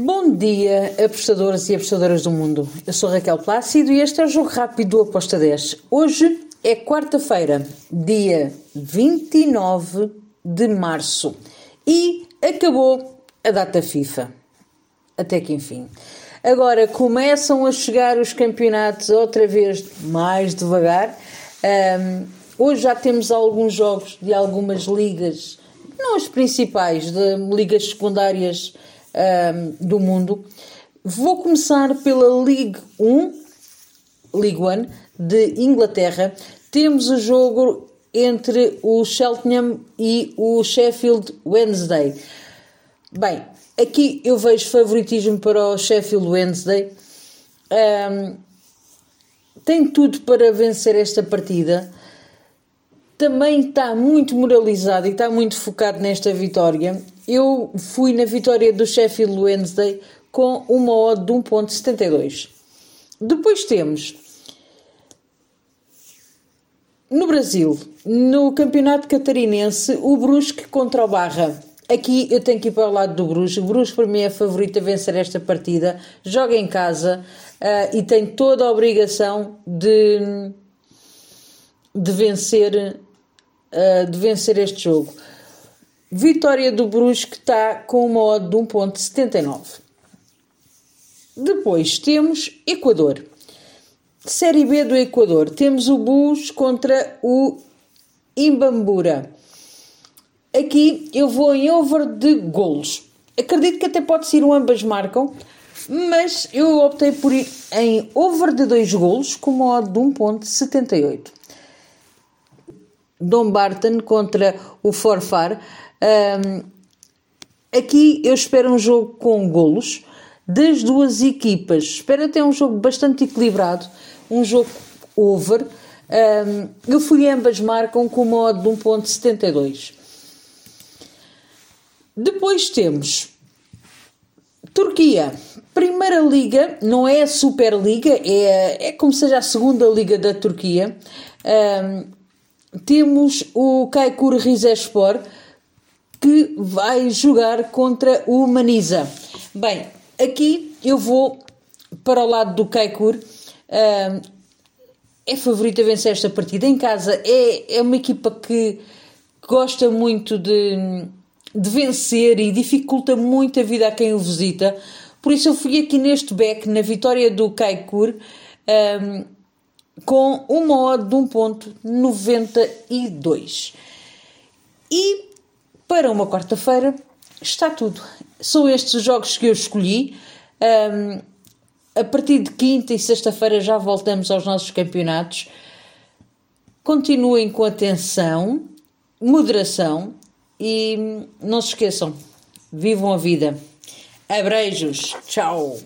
Bom dia, apostadores e apostadoras do mundo. Eu sou Raquel Plácido e este é o Jogo Rápido do Aposta 10. Hoje é quarta-feira, dia 29 de março e acabou a data FIFA. Até que enfim. Agora começam a chegar os campeonatos outra vez mais devagar. Um, hoje já temos alguns jogos de algumas ligas, não as principais, de ligas secundárias um, do mundo. Vou começar pela League 1, League 1 de Inglaterra. Temos o jogo entre o Cheltenham e o Sheffield Wednesday. Bem, aqui eu vejo favoritismo para o Sheffield Wednesday. Um, tem tudo para vencer esta partida. Também está muito moralizado e está muito focado nesta vitória. Eu fui na vitória do Sheffield Wednesday com uma odd de 1.72. Depois temos no Brasil, no Campeonato Catarinense, o Brusque contra o Barra. Aqui eu tenho que ir para o lado do Brusque. O Brusque para mim é favorito a vencer esta partida. Joga em casa uh, e tem toda a obrigação de, de vencer uh, de vencer este jogo. Vitória do Brusque está com uma odd de 1.79. Depois temos Equador. Série B do Equador. Temos o Bus contra o Imbambura. Aqui eu vou em over de golos. Acredito que até pode ser um ambas marcam, mas eu optei por ir em over de 2 golos com uma odd de 1.78. Dom Barton contra o Forfar. Um, aqui eu espero um jogo com golos das duas equipas. Espero até um jogo bastante equilibrado, um jogo over. Um, eu fui ambas marcam com uma odd de 1.72. Depois temos Turquia. Primeira liga, não é a Superliga, é, é como seja a segunda liga da Turquia. Um, temos o Kaikur Rizespor que vai jogar contra o Maniza. Bem, aqui eu vou para o lado do Kaikur. Um, é favorito a vencer esta partida em casa. É, é uma equipa que gosta muito de de vencer e dificulta muito a vida a quem o visita. Por isso eu fui aqui neste back, na vitória do Kaikur, um, com uma odd de 1.92. E para uma quarta-feira está tudo. São estes os jogos que eu escolhi. Um, a partir de quinta e sexta-feira já voltamos aos nossos campeonatos. Continuem com atenção, moderação e não se esqueçam, vivam a vida. Abreijos, tchau!